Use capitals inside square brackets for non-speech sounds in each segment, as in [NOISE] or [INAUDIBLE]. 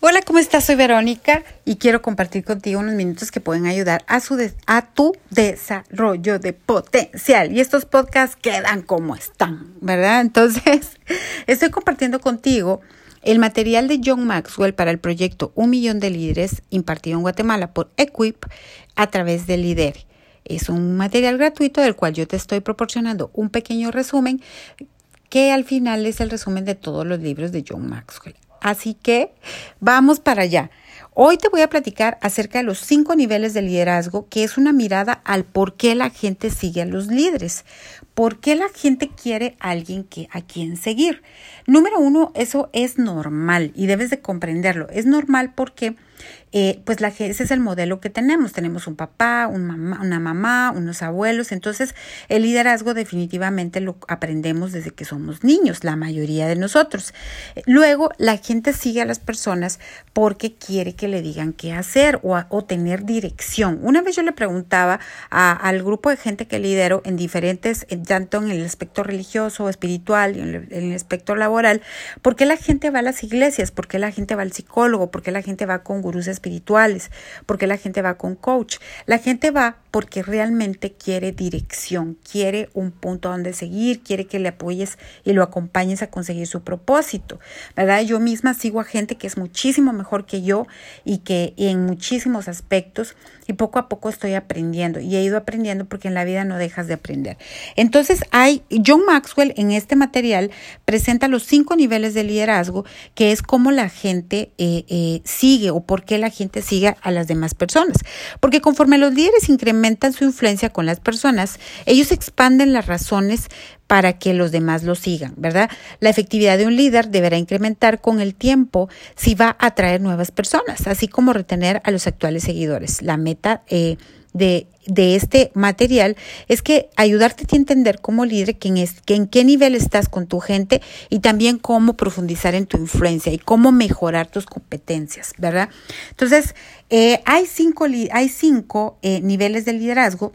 Hola, ¿cómo estás? Soy Verónica y quiero compartir contigo unos minutos que pueden ayudar a, su a tu desarrollo de potencial. Y estos podcasts quedan como están, ¿verdad? [LAUGHS] Entonces, estoy compartiendo contigo el material de John Maxwell para el proyecto Un Millón de Líderes impartido en Guatemala por Equip a través de Lider. Es un material gratuito del cual yo te estoy proporcionando un pequeño resumen que al final es el resumen de todos los libros de John Maxwell. Así que vamos para allá. Hoy te voy a platicar acerca de los cinco niveles de liderazgo, que es una mirada al por qué la gente sigue a los líderes, por qué la gente quiere a alguien que, a quien seguir. Número uno, eso es normal y debes de comprenderlo. Es normal porque eh, pues la, ese es el modelo que tenemos. Tenemos un papá, un mamá, una mamá, unos abuelos. Entonces, el liderazgo definitivamente lo aprendemos desde que somos niños, la mayoría de nosotros. Luego, la gente sigue a las personas porque quiere que le digan qué hacer o, o tener dirección. Una vez yo le preguntaba al grupo de gente que lidero en diferentes, tanto en el aspecto religioso, espiritual y en el, el aspecto laboral, ¿por qué la gente va a las iglesias? ¿Por qué la gente va al psicólogo? ¿Por qué la gente va con gurús espirituales, porque la gente va con coach. La gente va porque realmente quiere dirección, quiere un punto donde seguir, quiere que le apoyes y lo acompañes a conseguir su propósito, ¿verdad? Yo misma sigo a gente que es muchísimo mejor que yo y que en muchísimos aspectos y poco a poco estoy aprendiendo y he ido aprendiendo porque en la vida no dejas de aprender. Entonces hay, John Maxwell en este material presenta los cinco niveles de liderazgo, que es cómo la gente eh, eh, sigue o por qué la gente sigue a las demás personas. Porque conforme los líderes incrementan su influencia con las personas, ellos expanden las razones para que los demás lo sigan, ¿verdad? La efectividad de un líder deberá incrementar con el tiempo si va a atraer nuevas personas, así como retener a los actuales seguidores. La meta eh, de, de, este material es que ayudarte a entender como líder que en, es, que en qué nivel estás con tu gente y también cómo profundizar en tu influencia y cómo mejorar tus competencias, ¿verdad? Entonces, eh, hay cinco, hay cinco eh, niveles de liderazgo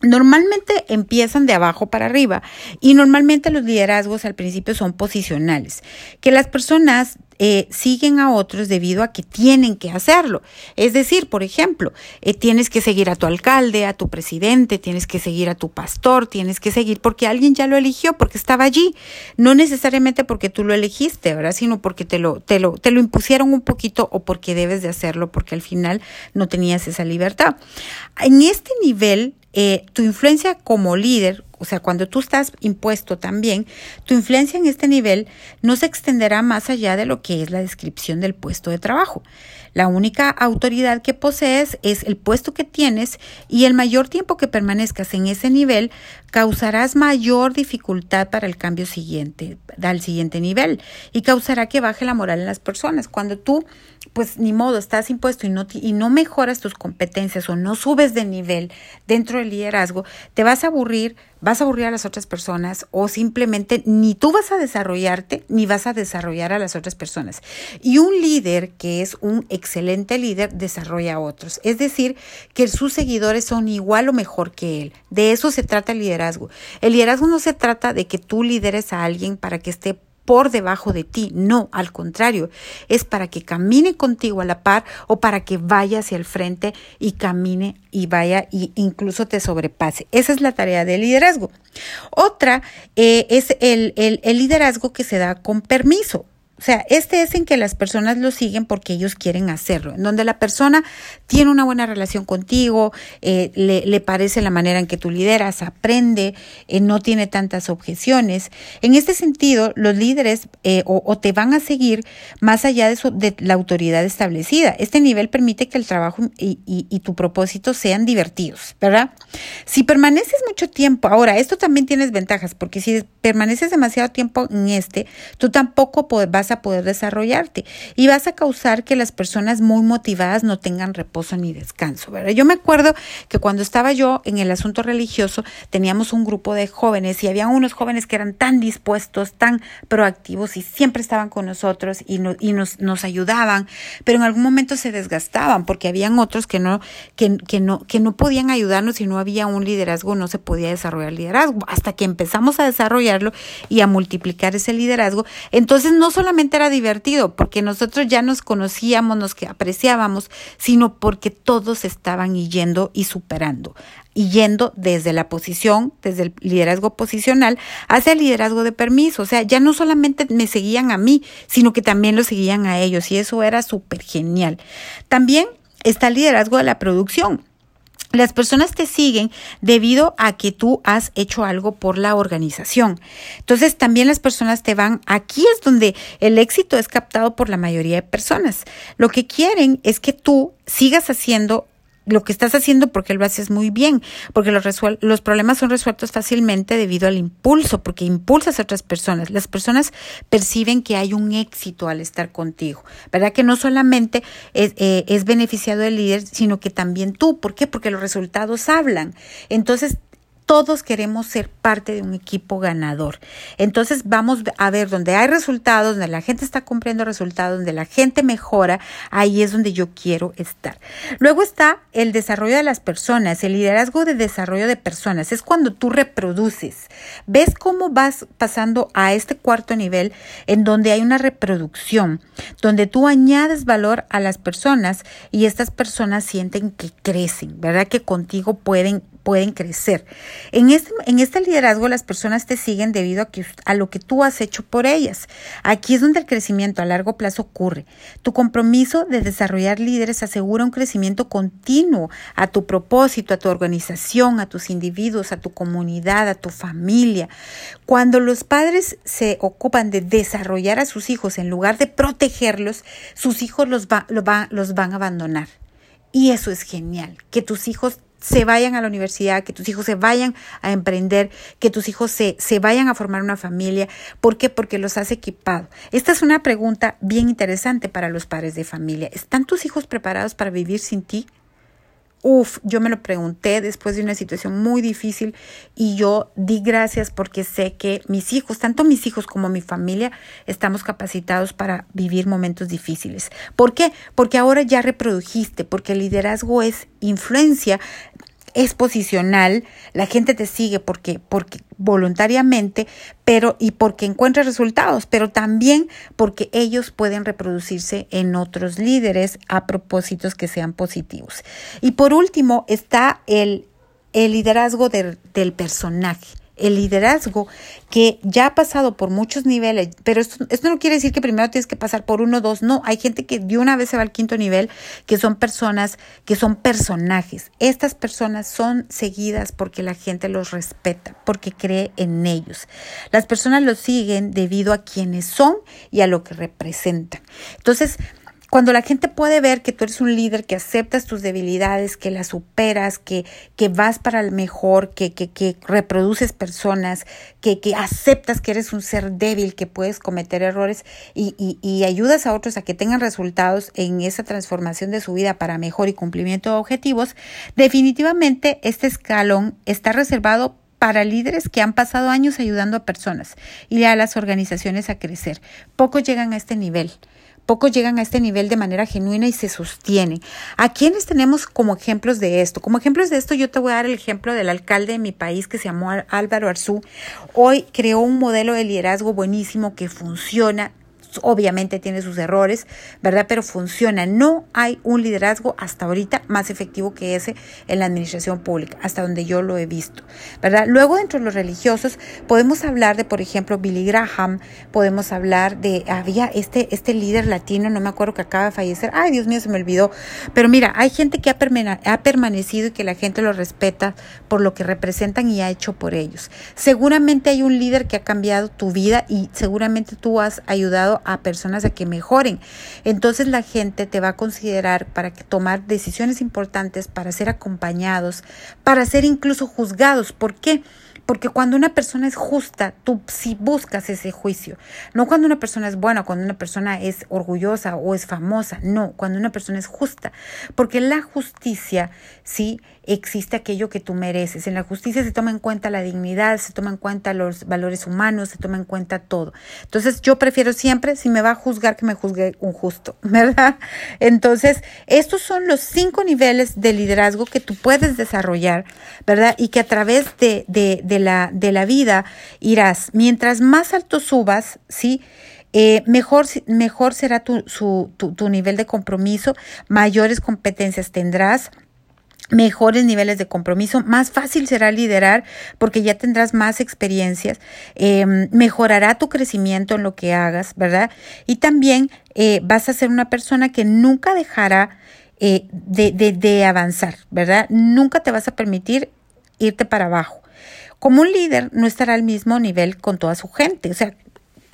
Normalmente empiezan de abajo para arriba y normalmente los liderazgos al principio son posicionales, que las personas eh, siguen a otros debido a que tienen que hacerlo. Es decir, por ejemplo, eh, tienes que seguir a tu alcalde, a tu presidente, tienes que seguir a tu pastor, tienes que seguir porque alguien ya lo eligió, porque estaba allí, no necesariamente porque tú lo elegiste, ¿verdad? Sino porque te lo, te lo, te lo impusieron un poquito o porque debes de hacerlo, porque al final no tenías esa libertad. En este nivel eh, tu influencia como líder, o sea, cuando tú estás impuesto también, tu influencia en este nivel no se extenderá más allá de lo que es la descripción del puesto de trabajo. La única autoridad que posees es el puesto que tienes y el mayor tiempo que permanezcas en ese nivel causarás mayor dificultad para el cambio siguiente, al siguiente nivel y causará que baje la moral en las personas. Cuando tú, pues ni modo, estás impuesto y no, y no mejoras tus competencias o no subes de nivel dentro del liderazgo, te vas a aburrir, vas a aburrir a las otras personas o simplemente ni tú vas a desarrollarte ni vas a desarrollar a las otras personas. Y un líder que es un excelente líder desarrolla a otros. Es decir, que sus seguidores son igual o mejor que él. De eso se trata el liderazgo. El liderazgo no se trata de que tú lideres a alguien para que esté por debajo de ti. No, al contrario, es para que camine contigo a la par o para que vaya hacia el frente y camine y vaya e incluso te sobrepase. Esa es la tarea del liderazgo. Otra eh, es el, el, el liderazgo que se da con permiso. O sea, este es en que las personas lo siguen porque ellos quieren hacerlo, en donde la persona tiene una buena relación contigo, eh, le, le, parece la manera en que tú lideras, aprende, eh, no tiene tantas objeciones. En este sentido, los líderes eh, o, te van a seguir más allá de, su, la autoridad establecida. Este nivel permite que el trabajo y, y, y tu propósito sean divertidos, ¿verdad? Si permaneces mucho tiempo, ahora, esto también tienes ventajas, porque si permaneces demasiado tiempo en este, tú tampoco vas a poder desarrollarte y vas a causar que las personas muy motivadas no tengan reposo ni descanso, ¿verdad? Yo me acuerdo que cuando estaba yo en el asunto religioso teníamos un grupo de jóvenes y había unos jóvenes que eran tan dispuestos, tan proactivos y siempre estaban con nosotros y, no, y nos, nos ayudaban, pero en algún momento se desgastaban porque habían otros que no, que, que no, que no podían ayudarnos y no había un liderazgo, no se podía desarrollar liderazgo. Hasta que empezamos a desarrollarlo y a multiplicar ese liderazgo, entonces no solamente era divertido porque nosotros ya nos conocíamos, nos apreciábamos, sino porque todos estaban yendo y superando yendo desde la posición, desde el liderazgo posicional, hacia el liderazgo de permiso. O sea, ya no solamente me seguían a mí, sino que también lo seguían a ellos y eso era súper genial. También está el liderazgo de la producción. Las personas te siguen debido a que tú has hecho algo por la organización. Entonces también las personas te van, aquí es donde el éxito es captado por la mayoría de personas. Lo que quieren es que tú sigas haciendo lo que estás haciendo porque lo haces muy bien, porque los, los problemas son resueltos fácilmente debido al impulso, porque impulsas a otras personas. Las personas perciben que hay un éxito al estar contigo, ¿verdad? Que no solamente es, eh, es beneficiado el líder, sino que también tú. ¿Por qué? Porque los resultados hablan. Entonces, todos queremos ser parte de un equipo ganador. Entonces vamos a ver donde hay resultados, donde la gente está cumpliendo resultados, donde la gente mejora, ahí es donde yo quiero estar. Luego está el desarrollo de las personas, el liderazgo de desarrollo de personas. Es cuando tú reproduces. ¿Ves cómo vas pasando a este cuarto nivel en donde hay una reproducción, donde tú añades valor a las personas y estas personas sienten que crecen, ¿verdad? Que contigo pueden pueden crecer. En este, en este liderazgo las personas te siguen debido a, que, a lo que tú has hecho por ellas. Aquí es donde el crecimiento a largo plazo ocurre. Tu compromiso de desarrollar líderes asegura un crecimiento continuo a tu propósito, a tu organización, a tus individuos, a tu comunidad, a tu familia. Cuando los padres se ocupan de desarrollar a sus hijos en lugar de protegerlos, sus hijos los, va, los van a abandonar. Y eso es genial, que tus hijos se vayan a la universidad, que tus hijos se vayan a emprender, que tus hijos se, se vayan a formar una familia. ¿Por qué? Porque los has equipado. Esta es una pregunta bien interesante para los padres de familia. ¿Están tus hijos preparados para vivir sin ti? Uf, yo me lo pregunté después de una situación muy difícil y yo di gracias porque sé que mis hijos, tanto mis hijos como mi familia, estamos capacitados para vivir momentos difíciles. ¿Por qué? Porque ahora ya reprodujiste, porque el liderazgo es influencia es posicional, la gente te sigue porque, porque voluntariamente, pero y porque encuentra resultados, pero también porque ellos pueden reproducirse en otros líderes a propósitos que sean positivos. Y por último está el, el liderazgo del personaje el liderazgo que ya ha pasado por muchos niveles, pero esto, no quiere decir que primero tienes que pasar por uno o dos, no, hay gente que de una vez se va al quinto nivel, que son personas, que son personajes. Estas personas son seguidas porque la gente los respeta, porque cree en ellos. Las personas los siguen debido a quienes son y a lo que representan. Entonces, cuando la gente puede ver que tú eres un líder, que aceptas tus debilidades, que las superas, que, que vas para el mejor, que, que, que reproduces personas, que, que aceptas que eres un ser débil, que puedes cometer errores y, y, y ayudas a otros a que tengan resultados en esa transformación de su vida para mejor y cumplimiento de objetivos, definitivamente este escalón está reservado para líderes que han pasado años ayudando a personas y a las organizaciones a crecer. Pocos llegan a este nivel. Pocos llegan a este nivel de manera genuina y se sostienen. ¿A quiénes tenemos como ejemplos de esto? Como ejemplos de esto yo te voy a dar el ejemplo del alcalde de mi país que se llamó Álvaro Arzú. Hoy creó un modelo de liderazgo buenísimo que funciona obviamente tiene sus errores, ¿verdad? Pero funciona. No hay un liderazgo hasta ahorita más efectivo que ese en la administración pública, hasta donde yo lo he visto, ¿verdad? Luego, dentro de los religiosos, podemos hablar de, por ejemplo, Billy Graham, podemos hablar de, había este, este líder latino, no me acuerdo que acaba de fallecer, ay Dios mío, se me olvidó, pero mira, hay gente que ha, ha permanecido y que la gente lo respeta por lo que representan y ha hecho por ellos. Seguramente hay un líder que ha cambiado tu vida y seguramente tú has ayudado a personas a que mejoren. Entonces la gente te va a considerar para tomar decisiones importantes, para ser acompañados, para ser incluso juzgados. ¿Por qué? Porque cuando una persona es justa, tú sí buscas ese juicio. No cuando una persona es buena, cuando una persona es orgullosa o es famosa. No, cuando una persona es justa. Porque la justicia, sí, existe aquello que tú mereces. En la justicia se toma en cuenta la dignidad, se toma en cuenta los valores humanos, se toma en cuenta todo. Entonces yo prefiero siempre, si me va a juzgar, que me juzgue un justo, [LAUGHS] ¿verdad? Entonces, estos son los cinco niveles de liderazgo que tú puedes desarrollar, ¿verdad? Y que a través de la, de la vida irás, mientras más alto subas, ¿sí? eh, mejor, mejor será tu, tu, tu nivel de compromiso, mayores competencias tendrás mejores niveles de compromiso, más fácil será liderar porque ya tendrás más experiencias, eh, mejorará tu crecimiento en lo que hagas, ¿verdad? Y también eh, vas a ser una persona que nunca dejará eh, de, de, de avanzar, ¿verdad? Nunca te vas a permitir irte para abajo. Como un líder no estará al mismo nivel con toda su gente, o sea,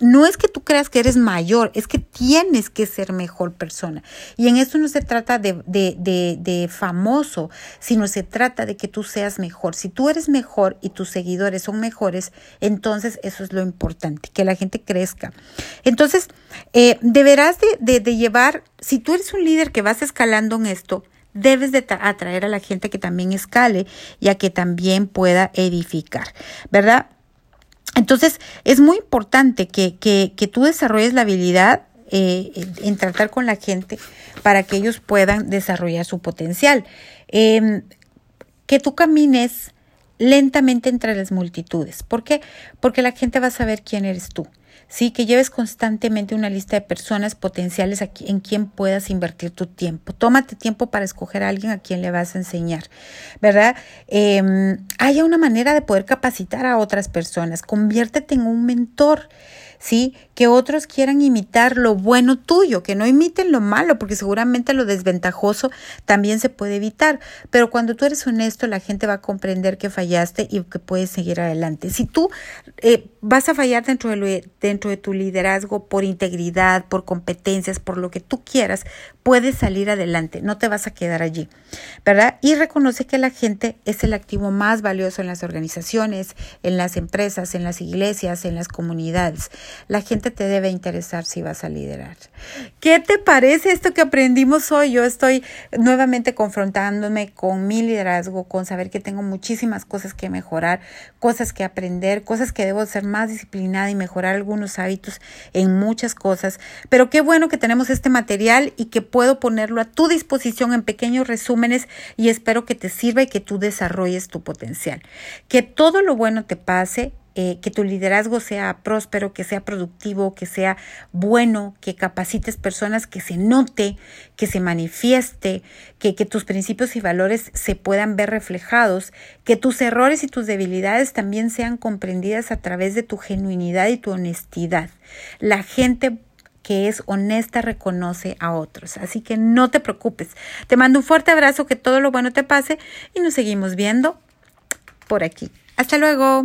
no es que tú creas que eres mayor, es que tienes que ser mejor persona. Y en esto no se trata de, de, de, de, famoso, sino se trata de que tú seas mejor. Si tú eres mejor y tus seguidores son mejores, entonces eso es lo importante, que la gente crezca. Entonces, eh, deberás de, de llevar, si tú eres un líder que vas escalando en esto, debes de atraer a la gente que también escale y a que también pueda edificar, ¿verdad? Entonces, es muy importante que, que, que tú desarrolles la habilidad eh, en tratar con la gente para que ellos puedan desarrollar su potencial. Eh, que tú camines lentamente entre las multitudes. ¿Por qué? Porque la gente va a saber quién eres tú. ¿Sí? Que lleves constantemente una lista de personas potenciales en quien puedas invertir tu tiempo. Tómate tiempo para escoger a alguien a quien le vas a enseñar, ¿verdad? Eh, haya una manera de poder capacitar a otras personas. Conviértete en un mentor. ¿Sí? Que otros quieran imitar lo bueno tuyo, que no imiten lo malo, porque seguramente lo desventajoso también se puede evitar. Pero cuando tú eres honesto, la gente va a comprender que fallaste y que puedes seguir adelante. Si tú eh, vas a fallar dentro de, lo, dentro de tu liderazgo por integridad, por competencias, por lo que tú quieras, puedes salir adelante, no te vas a quedar allí, ¿verdad? Y reconoce que la gente es el activo más valioso en las organizaciones, en las empresas, en las iglesias, en las comunidades la gente te debe interesar si vas a liderar. ¿Qué te parece esto que aprendimos hoy? Yo estoy nuevamente confrontándome con mi liderazgo, con saber que tengo muchísimas cosas que mejorar, cosas que aprender, cosas que debo ser más disciplinada y mejorar algunos hábitos en muchas cosas. Pero qué bueno que tenemos este material y que puedo ponerlo a tu disposición en pequeños resúmenes y espero que te sirva y que tú desarrolles tu potencial. Que todo lo bueno te pase eh, que tu liderazgo sea próspero, que sea productivo, que sea bueno, que capacites personas, que se note, que se manifieste, que, que tus principios y valores se puedan ver reflejados, que tus errores y tus debilidades también sean comprendidas a través de tu genuinidad y tu honestidad. La gente que es honesta reconoce a otros. Así que no te preocupes. Te mando un fuerte abrazo, que todo lo bueno te pase y nos seguimos viendo por aquí. Hasta luego.